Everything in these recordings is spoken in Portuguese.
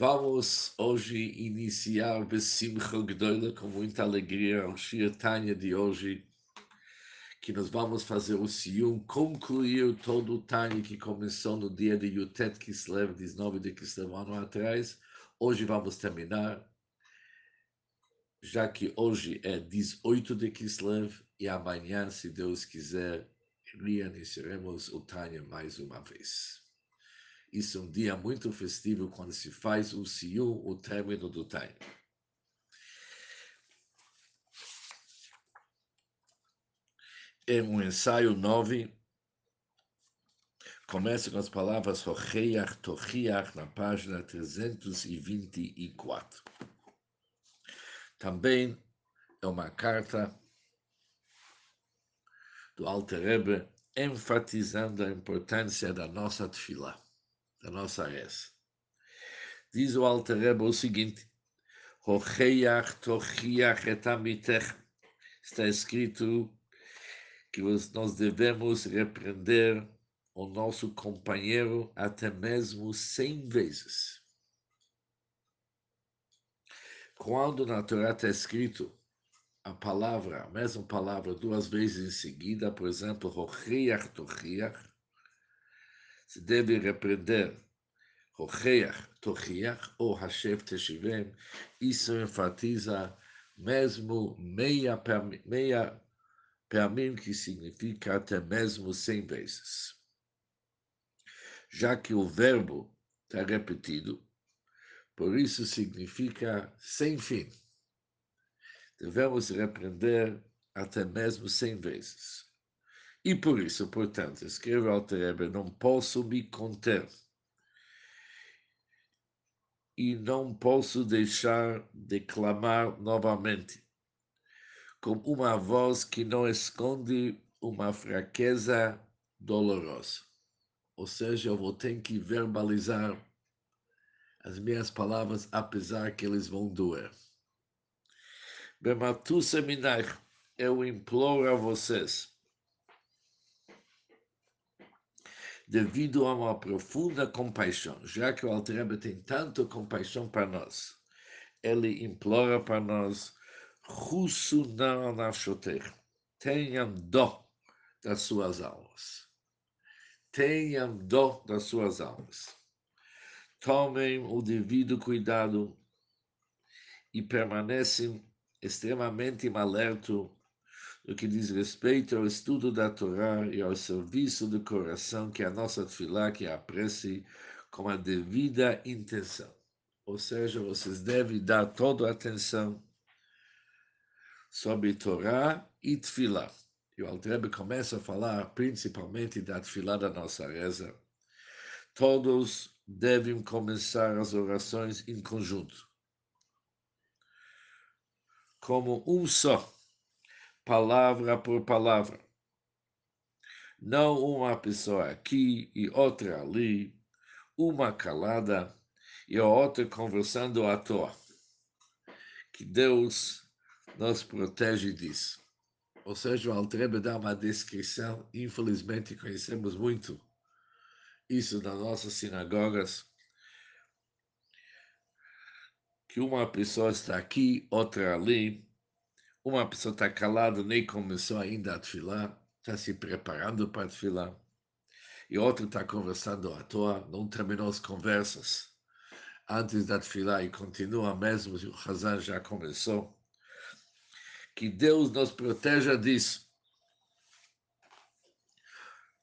Vamos hoje iniciar Besimcha Gdoila com muita alegria o Shir Tanya de hoje, que nós vamos fazer o Siyum, concluir todo o Tanya que começou no dia de Yutet Kislev, 19 de Kislev, ano atrás. Hoje vamos terminar, já que hoje é 18 de Kislev e amanhã, se Deus quiser, reiniciaremos o Tanya mais uma vez. Isso é um dia muito festivo quando se faz o Siyum, o término do Taim. É um ensaio 9. Começa com as palavras Hocheiach Tochiach na página 324. Também é uma carta do Alter Rebbe enfatizando a importância da nossa tefillah da nossa reza. Diz o Alter Rebbe o seguinte. Está escrito que nós devemos repreender o nosso companheiro até mesmo cem vezes. Quando na Torá está escrito a palavra, a mesma palavra, duas vezes em seguida, por exemplo, Hocheiach tochiach, se deve repreender Hocheach, Tochiach ou Hashem Teshivem, isso enfatiza mesmo meia, meia mim que significa até mesmo cem vezes. Já que o verbo está repetido, por isso significa sem fim. Devemos repreender até mesmo cem vezes. E por isso, portanto, escreve Alter não posso me conter e não posso deixar de clamar novamente, com uma voz que não esconde uma fraqueza dolorosa. Ou seja, eu vou ter que verbalizar as minhas palavras, apesar que eles vão doer. Bematu seminar, eu imploro a vocês, devido a uma profunda compaixão, já que o Altrebe tem tanta compaixão para nós. Ele implora para nós, tenham dó das suas almas. Tenham dó das suas almas. Tomem o devido cuidado e permanecem extremamente alerta no que diz respeito ao estudo da Torá e ao serviço do coração que a nossa tefilá que aprecie com a devida intenção. Ou seja, vocês devem dar toda a atenção sobre Torá e tefilá. E o Altrebe começa a falar principalmente da tefilá da nossa reza. Todos devem começar as orações em conjunto, como um só palavra por palavra. Não uma pessoa aqui e outra ali, uma calada e a outra conversando à toa. Que Deus nos protege disso. Ou seja, o Altrebe dá uma descrição, infelizmente conhecemos muito isso nas nossas sinagogas, que uma pessoa está aqui, outra ali, uma pessoa está calada, nem começou ainda a desfilar, está se preparando para desfilar. E outra está conversando à toa, não terminou as conversas antes da desfilar e continua mesmo, o Hazan já começou. Que Deus nos proteja disso.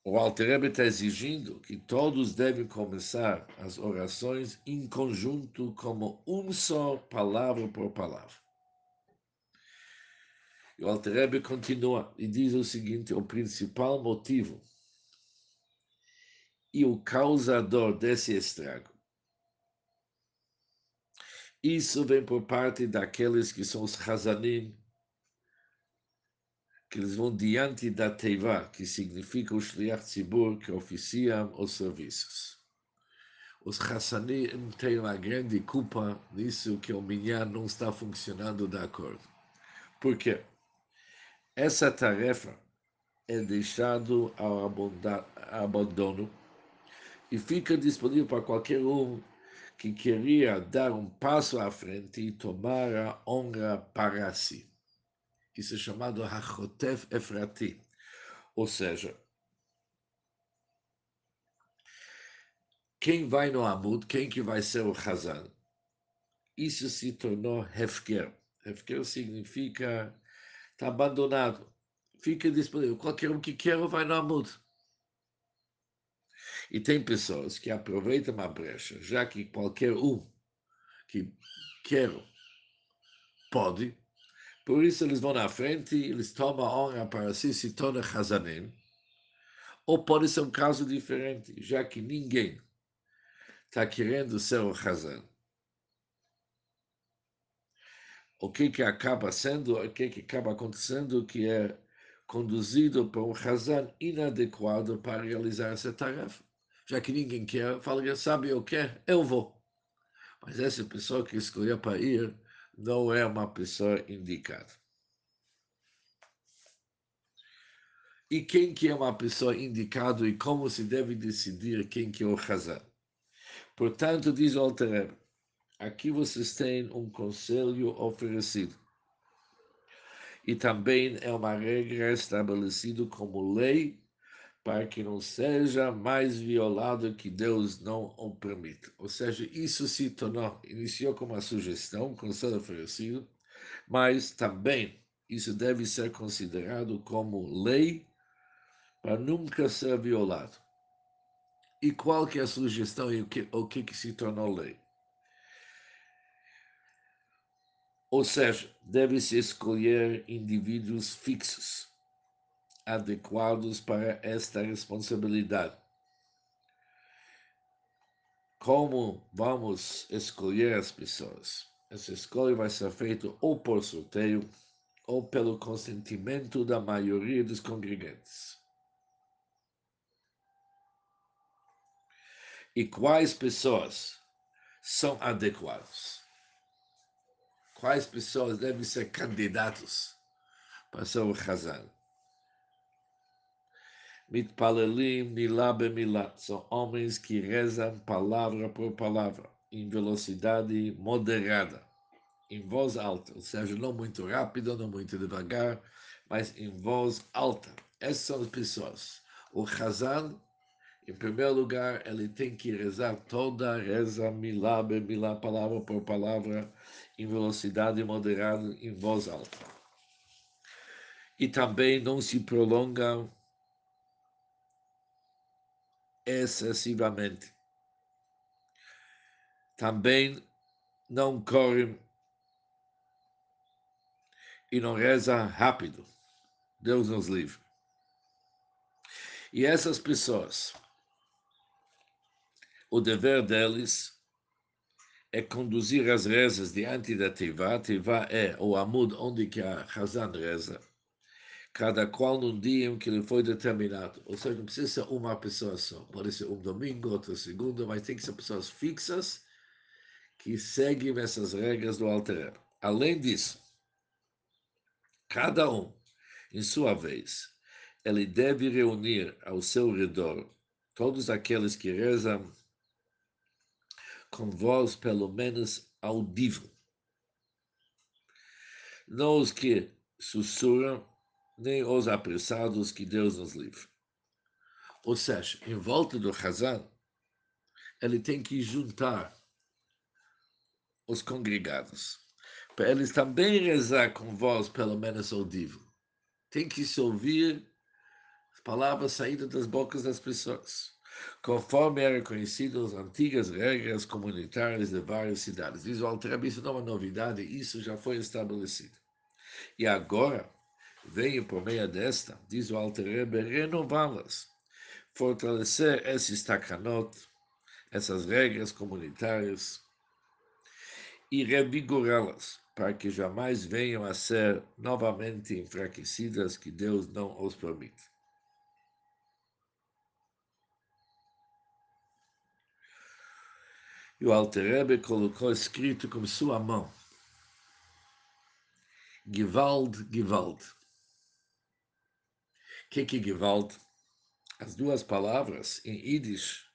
O Alter está exigindo que todos devem começar as orações em conjunto, como um só, palavra por palavra. E o Alter continua e diz o seguinte: o principal motivo e o causador desse estrago. Isso vem por parte daqueles que são os Hazanim, que eles vão diante da Teiva, que significa o Shliach Tzibur, que oficiam os serviços. Os Hassanim têm uma grande culpa nisso que o Minyan não está funcionando de acordo. Por quê? Essa tarefa é deixada ao abandono e fica disponível para qualquer um que queria dar um passo à frente e tomar a honra para si. Isso é chamado Hachotev Efrati, ou seja, quem vai no Amud, quem que vai ser o Hazan, isso se tornou Hefker. Hefker significa está abandonado, fica disponível. Qualquer um que quer vai no Amud. E tem pessoas que aproveitam a brecha, já que qualquer um que quer pode, por isso eles vão na frente, eles tomam a honra para si, se tornam Hazanim. Ou pode ser um caso diferente, já que ninguém está querendo ser o Hazan. O que, que acaba sendo, o que, que acaba acontecendo, que é conduzido por um Hazan inadequado para realizar essa tarefa. Já que ninguém quer, fala, sabe o que? Eu vou. Mas essa pessoa que escolheu para ir não é uma pessoa indicada. E quem que é uma pessoa indicada e como se deve decidir quem que é o Hazan? Portanto, diz o Alter aqui vocês têm um conselho oferecido. E também é uma regra estabelecida como lei para que não seja mais violado que Deus não o permita. Ou seja, isso se tornou, iniciou como uma sugestão, um conselho oferecido, mas também isso deve ser considerado como lei para nunca ser violado. E qual que é a sugestão e o que, o que, que se tornou lei? Ou seja, deve-se escolher indivíduos fixos, adequados para esta responsabilidade. Como vamos escolher as pessoas? Essa escolha vai ser feita ou por sorteio ou pelo consentimento da maioria dos congregantes. e quais pessoas são adequadas. Quais pessoas devem ser candidatos para ser o Hazan. Mitpalelim milá bemilá. São homens que rezam palavra por palavra, em velocidade moderada, em voz alta, ou seja, não muito rápido, não muito devagar, mas em voz alta. Essas são as pessoas. O Hazan em primeiro lugar, ele tem que rezar toda a reza, milá, milá, palavra por palavra, em velocidade moderada, em voz alta. E também não se prolonga excessivamente. Também não corre e não reza rápido. Deus nos livre. E essas pessoas o dever deles é conduzir as rezas diante da Tivá. Tivá é o amud onde que a Hazan reza, cada qual num dia em que ele foi determinado. Ou seja, não precisa ser uma pessoa só. Pode ser um domingo, outra segunda, mas tem que ser pessoas fixas que seguem essas regras do Alter. Além disso, cada um, em sua vez, ele deve reunir ao seu redor todos aqueles que rezam com voz pelo menos audível. Não os que sussurram, nem os apressados que Deus nos livre. Ou seja, em volta do Hazan, ele tem que juntar os congregados, para eles também rezar com voz pelo menos audível. Tem que se ouvir as palavras saindo das bocas das pessoas conforme eram conhecidas as antigas regras comunitárias de várias cidades. Diz o isso não é uma novidade, isso já foi estabelecido. E agora, veio por meio desta, diz o Altrebe, renová-las, fortalecer esses takanot, essas regras comunitárias, e revigorá-las, para que jamais venham a ser novamente enfraquecidas, que Deus não os permite. E o Alterebe colocou escrito com sua mão. Gewalt, Gewalt. O que, que é Gewalt? As duas palavras em Yiddish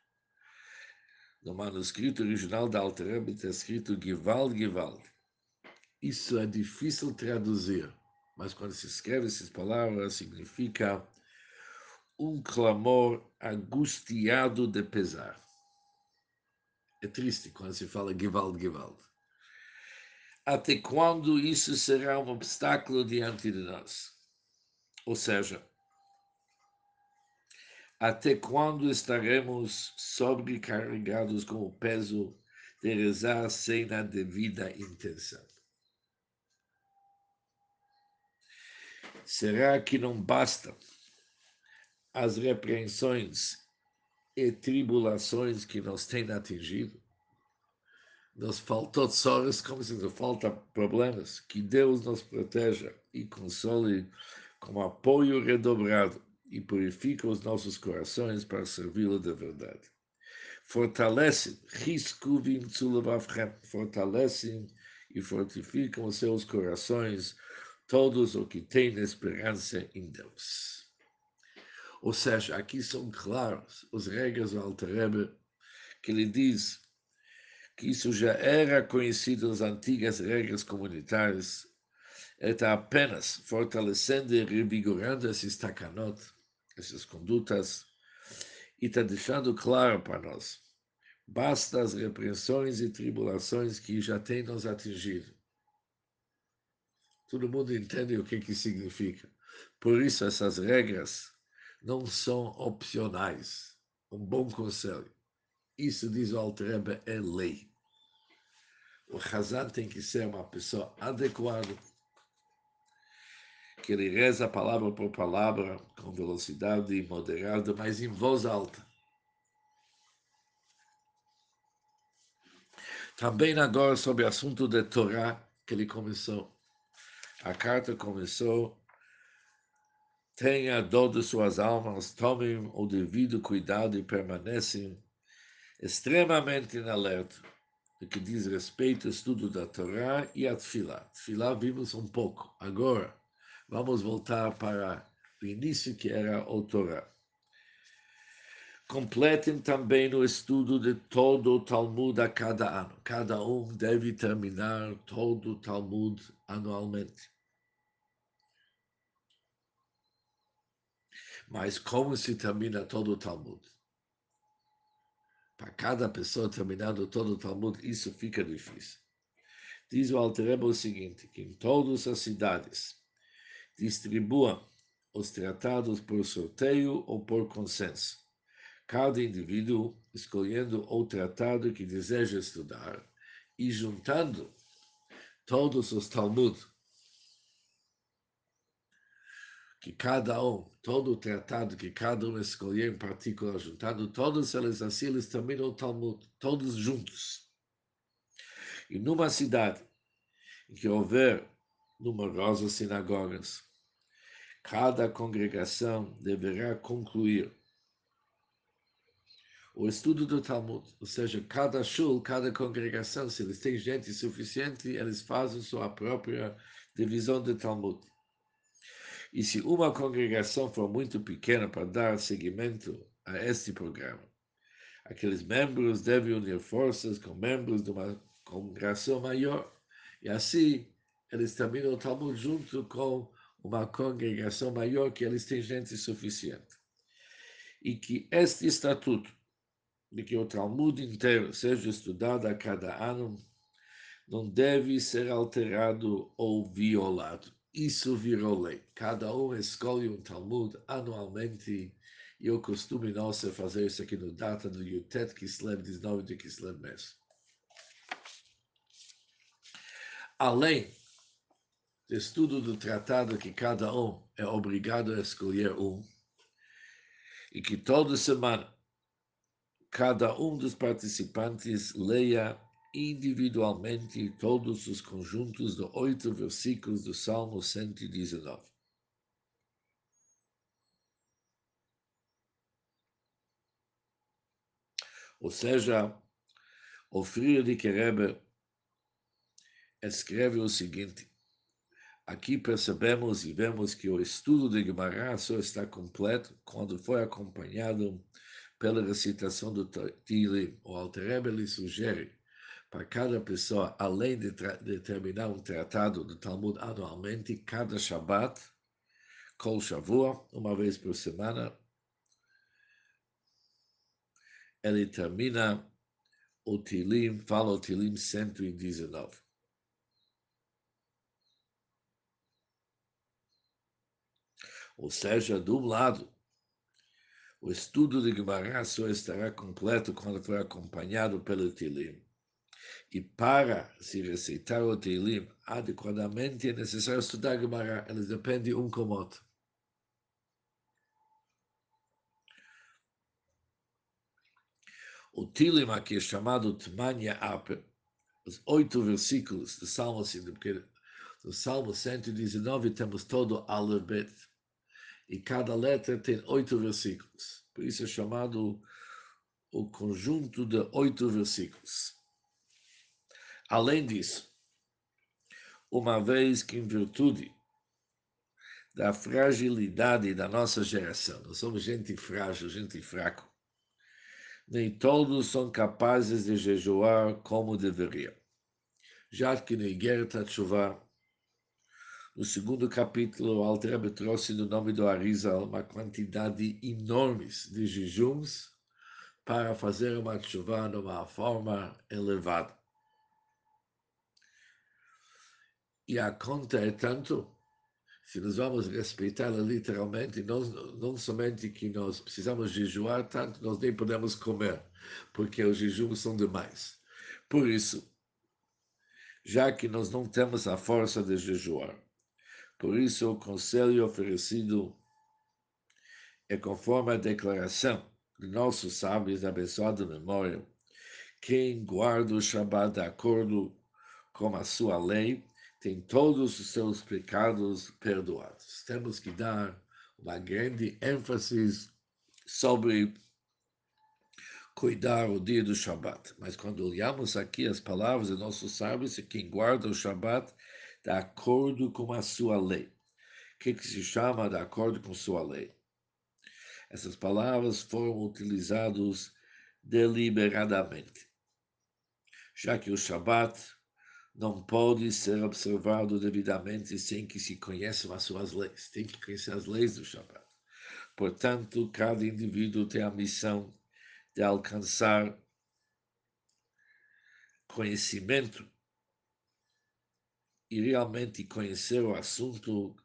No manuscrito original da Altereb está escrito Givald, Givald. Isso é difícil traduzir, mas quando se escreve essas palavras, significa um clamor angustiado de pesar. É triste quando se fala Givald, Givald. Até quando isso será um obstáculo diante de nós? Ou seja, até quando estaremos sobrecarregados com o peso de rezar sem a devida intenção? Será que não basta as repreensões e tribulações que nos têm atingido? Nos faltou sortes como se nos falta problemas. Que Deus nos proteja e console com apoio redobrado e purifica os nossos corações para servi-lo de verdade. Fortalece, riscuvim tzulavavchem, fortalecem e fortificam seus corações, todos os que têm esperança em Deus. Ou seja, aqui são claras as regras do Alter que ele diz que isso já era conhecido nas antigas regras comunitárias, está apenas fortalecendo e revigorando esses takanot, essas condutas, e está deixando claro para nós. Basta as repressões e tribulações que já têm nos atingido. Todo mundo entende o que, que significa. Por isso, essas regras não são opcionais. Um bom conselho. Isso, diz o Altreba, é lei. O Hazan tem que ser uma pessoa adequada que ele reza palavra por palavra, com velocidade moderada, mas em voz alta. Também agora sobre o assunto da Torá, que ele começou. A carta começou, tenha dor de suas almas, tomem o devido cuidado e permanecem extremamente em alerta no que diz respeito ao estudo da Torá e a Tfilá. Tfilá vimos um pouco. Agora, Vamos voltar para o início que era o Torá. Completem também o estudo de todo o Talmud a cada ano. Cada um deve terminar todo o Talmud anualmente. Mas como se termina todo o Talmud? Para cada pessoa terminando todo o Talmud, isso fica difícil. Diz o Alterebo o seguinte, que em todas as cidades distribua os tratados por sorteio ou por consenso. Cada indivíduo escolhendo o tratado que deseja estudar e juntando todos os Talmud que cada um, todo o tratado que cada um escolher em particular, juntando todos eles assim, eles terminam o Talmud, todos juntos. E numa cidade em que houver numerosas sinagogas, cada congregação deverá concluir o estudo do Talmud, ou seja, cada shul, cada congregação, se eles têm gente suficiente, eles fazem sua própria divisão de Talmud. E se uma congregação for muito pequena para dar seguimento a este programa, aqueles membros devem unir forças com membros de uma congregação maior, e assim eles terminam o Talmud junto com uma congregação maior que eles têm gente suficiente. E que este estatuto, de que o Talmud inteiro seja estudado a cada ano, não deve ser alterado ou violado. Isso virou lei. Cada um escolhe um Talmud anualmente, e o costume nosso é fazer isso aqui no data do Yutet Kislev, 19 de Kislev mês. Além estudo do tratado que cada um é obrigado a escolher um, e que toda semana cada um dos participantes leia individualmente todos os conjuntos de oito versículos do Salmo 119. Ou seja, o Friedrich Rebbe escreve o seguinte: Aqui percebemos e vemos que o estudo de Guimarães só está completo quando foi acompanhado pela recitação do Tilim. O Alter Rebbe lhe sugere para cada pessoa, além de, de terminar um tratado do Talmud anualmente, cada Shabbat, Kol Shavua, uma vez por semana, ele termina o Tilim, fala o Tilim 119. Ou seja, de um lado, o estudo de Gemara só estará completo quando for acompanhado pelo Tilim. E para se receitar o Teilim adequadamente é necessário estudar Gemara. Eles dependem um com o outro. O Tilim aqui é chamado Tmanya Ape, os oito versículos do Salmo, porque no Salmo 119 temos todo Alebet, e cada letra tem oito versículos. Por isso é chamado o conjunto de oito versículos. Além disso, uma vez que, em virtude da fragilidade da nossa geração, nós somos gente frágil, gente fraco, nem todos são capazes de jejuar como deveriam. Já que no Igerta Tshuva, no segundo capítulo, o Altrebe trouxe no nome do Arizal uma quantidade enorme de jejuns para fazer uma chuva numa forma elevada. E a conta é tanto, se nós vamos respeitá-la literalmente, não, não somente que nós precisamos jejuar tanto, nós nem podemos comer, porque os jejuns são demais. Por isso, já que nós não temos a força de jejuar, por isso o conselho oferecido é conforme a declaração de nossos sábios da abençoada memória, quem guarda o Shabat de acordo com a sua lei, tem todos os seus pecados perdoados. Temos que dar uma grande ênfase sobre cuidar o dia do Shabat. Mas quando olhamos aqui as palavras de nossos sábios, quem guarda o Shabat de acordo com a sua lei. O que, que se chama de acordo com sua lei? Essas palavras foram utilizadas deliberadamente, já que o Shabat não pode ser observado devidamente sem que se conheçam as suas leis. Tem que conhecer as leis do Shabbat. Portanto, cada indivíduo tem a missão de alcançar conhecimento e realmente conhecer o assunto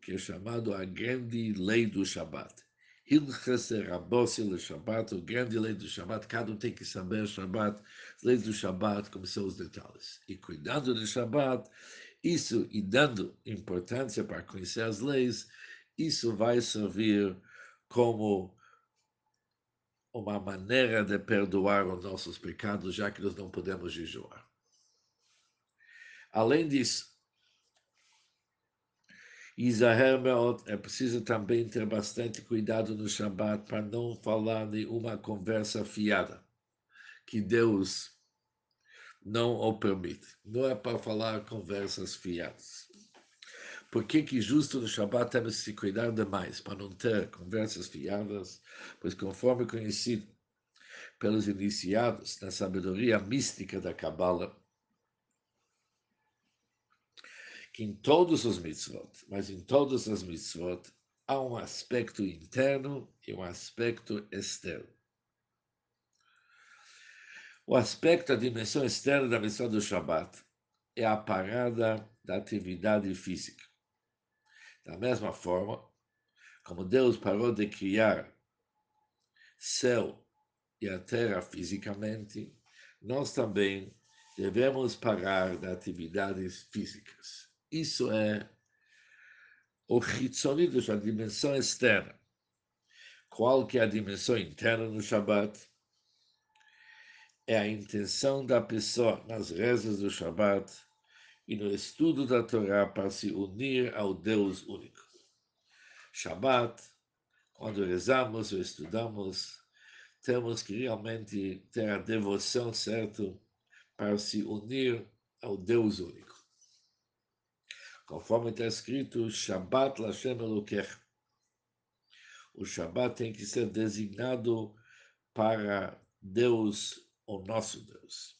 que é chamado a grande lei do Shabbat. Hilchas Rabossi Shabbat, o grande lei do Shabbat, cada um tem que saber Shabbat, leis do Shabbat, como são os detalhes. E cuidando do Shabbat, isso e dando importância para conhecer as leis, isso vai servir como uma maneira de perdoar os nossos pecados, já que nós não podemos jejuar. Além disso, Isaher Meot, é preciso também ter bastante cuidado no Shabbat para não falar de uma conversa fiada, que Deus não o permite. Não é para falar conversas fiadas. Por que, que justo no Shabbat temos que se cuidar demais para não ter conversas fiadas? Pois conforme conhecido pelos iniciados na sabedoria mística da Kabbalah, que em todos os mitzvot, mas em todas as mitzvot, há um aspecto interno e um aspecto externo. O aspecto, a dimensão externa da missão do Shabat é a parada da atividade física. Da mesma forma, como Deus parou de criar céu e a terra fisicamente, nós também devemos parar das atividades físicas. Isso é o Hitzonidos, a dimensão externa. Qual que é a dimensão interna no Shabat? É a intenção da pessoa nas rezas do Shabat e no estudo da Torá para se unir ao Deus único. Shabat, quando rezamos ou estudamos, temos que realmente ter a devoção certa para se unir ao Deus único conforme está escrito, Shabbat Lashem Elokech. O Shabbat tem que ser designado para Deus, o nosso Deus.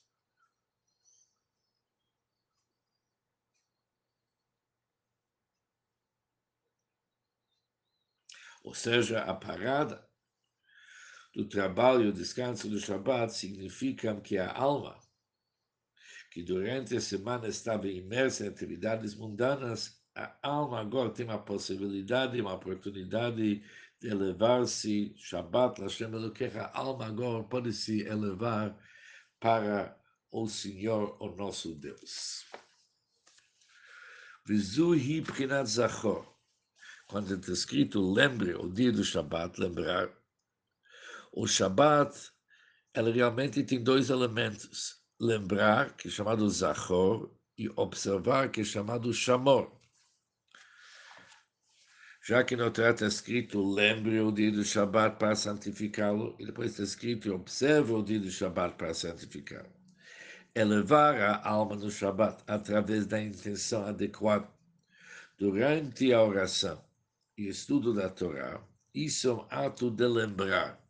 Ou seja, a parada do trabalho e o descanso do Shabat significam que a alma, que durante a semana estava imersa em atividades mundanas, a alma agora tem uma possibilidade, uma oportunidade de elevar-se, Shabbat, Lashem Elokecha, a alma agora pode se elevar para o Senhor, o nosso Deus. Vizuhi Prinat Zachor. Quando está escrito lembre o dia do Shabbat, lembrar, o Shabbat, ela realmente tem dois elementos. Lembrar, que é chamado Zachor, e observar, que é chamado Shamor. Já que no trato está escrito lembre o dia do Shabbat para santificá-lo, e depois está escrito observe o dia do Shabbat para santificá-lo. Elevar a alma no Shabbat através da intenção adequada durante a oração e estudo da Torá, isso é um ato de lembrar.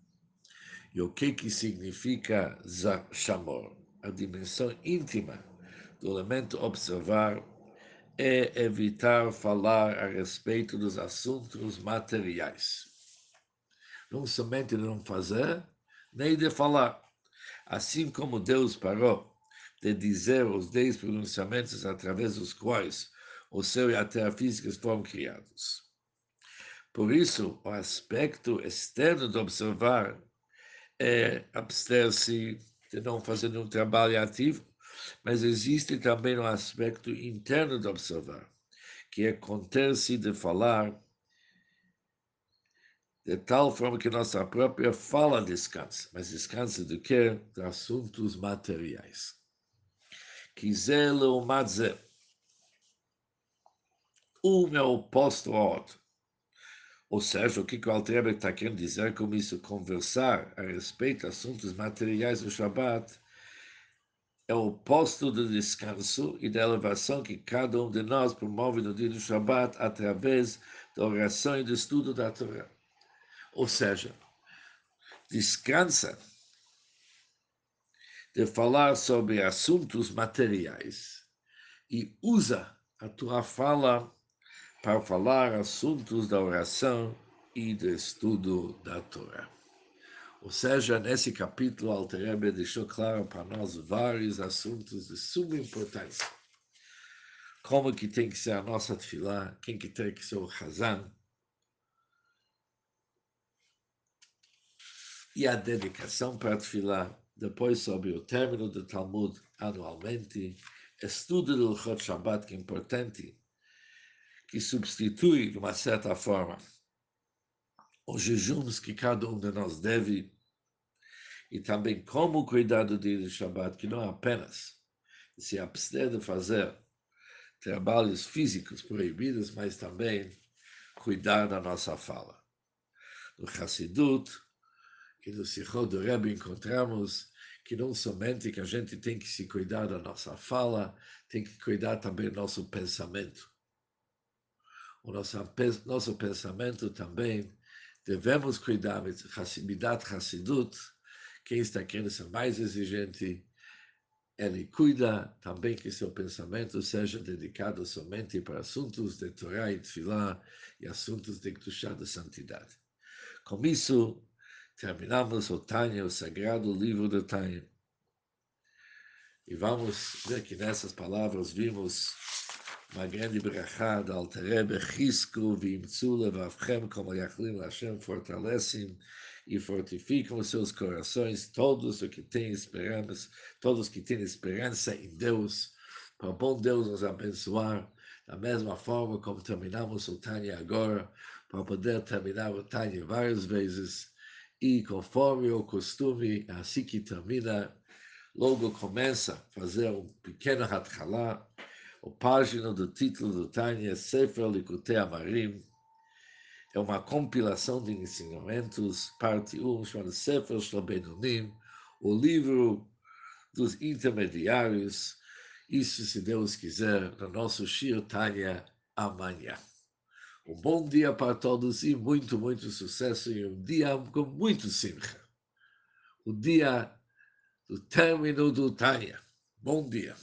E o que, que significa Shamor? A dimensão íntima do elemento observar é evitar falar a respeito dos assuntos materiais. Não somente de não fazer, nem de falar. Assim como Deus parou de dizer os dez pronunciamentos através dos quais o céu e a terra físicas foram criados. Por isso, o aspecto externo de observar é abster-se não fazer um trabalho ativo, mas existe também um aspecto interno de observar, que é conter-se de falar de tal forma que nossa própria fala descansa, mas descansa do que? De assuntos materiais. Quiser o um é oposto ao outro. Ou seja, o que o Altrebe está querendo dizer com isso? Conversar a respeito de assuntos materiais do Shabat é o oposto do descanso e da elevação que cada um de nós promove no dia do Shabat através da oração e do estudo da Torá. Ou seja, descansa de falar sobre assuntos materiais e usa a tua fala para falar assuntos da oração e do estudo da Torá. Ou seja, nesse capítulo, Alterebe deixou claro para nós vários assuntos de suma importância. Como que tem que ser a nossa tefilá, quem que tem que ser o Hazan, e a dedicação para a tefilá, depois sobre o término do Talmud anualmente, estudo do Chod Shabbat, que é importante, que substitui, de uma certa forma, os jejuns que cada um de nós deve, e também como cuidar do dia de Shabbat, que não é apenas se abster de fazer trabalhos físicos proibidos, mas também cuidar da nossa fala. No Hassidut e no Sichot do Rebbe encontramos que não somente que a gente tem que se cuidar da nossa fala, tem que cuidar também do nosso pensamento o nosso, pensamento também, devemos cuidar de Hassidat Hassidut, quem está querendo ser mais exigente, ele cuida também que seu pensamento seja dedicado somente para assuntos de Torá e Tfilá e assuntos de Kedushá de santidade. Com isso, terminamos o Tânia, o sagrado livro do Tânia. E vamos ver que nessas palavras vimos uma grande brachá da Alterebe, risco, vimtzu, levavchem, como Yachlim, Hashem, fortalecem e fortificam os seus corações, todos os que têm esperança, todos que têm esperança em Deus, para o bom Deus nos abençoar, da mesma forma como terminamos o Tânia agora, para poder terminar o Tânia várias vezes, e conforme o costume, assim que termina, logo começa a fazer um pequeno hatchalá, o página do título do Tânia, Sefer Likutei Amarim, é uma compilação de ensinamentos, parte 1, chamada Sefer Shlobenunim, o livro dos intermediários, isso, se Deus quiser, no nosso Shir Tânia amanhã. Um bom dia para todos e muito, muito sucesso e um dia com muito simcha. o dia do término do Tânia. Bom dia.